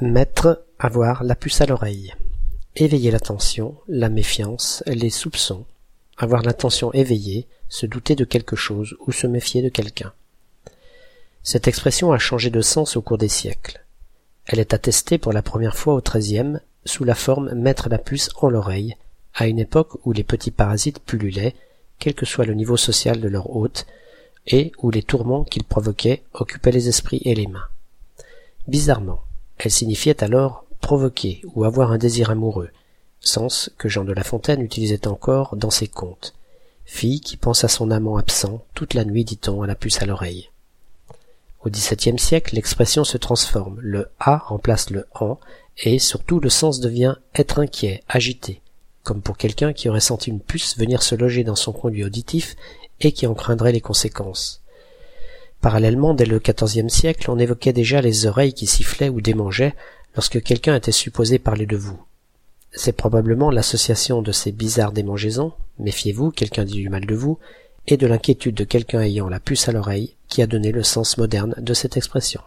Mettre, avoir la puce à l'oreille. Éveiller l'attention, la méfiance, les soupçons. Avoir l'attention éveillée, se douter de quelque chose ou se méfier de quelqu'un. Cette expression a changé de sens au cours des siècles. Elle est attestée pour la première fois au XIIIe sous la forme mettre la puce en l'oreille, à une époque où les petits parasites pullulaient, quel que soit le niveau social de leur hôte, et où les tourments qu'ils provoquaient occupaient les esprits et les mains. Bizarrement, elle signifiait alors provoquer ou avoir un désir amoureux, sens que Jean de La Fontaine utilisait encore dans ses contes. Fille qui pense à son amant absent toute la nuit, dit-on, à la puce à l'oreille. Au XVIIe siècle, l'expression se transforme, le a remplace le en, et surtout le sens devient être inquiet, agité, comme pour quelqu'un qui aurait senti une puce venir se loger dans son conduit auditif et qui en craindrait les conséquences. Parallèlement, dès le XIVe siècle, on évoquait déjà les oreilles qui sifflaient ou démangeaient lorsque quelqu'un était supposé parler de vous. C'est probablement l'association de ces bizarres démangeaisons, méfiez-vous, quelqu'un dit du mal de vous, et de l'inquiétude de quelqu'un ayant la puce à l'oreille qui a donné le sens moderne de cette expression.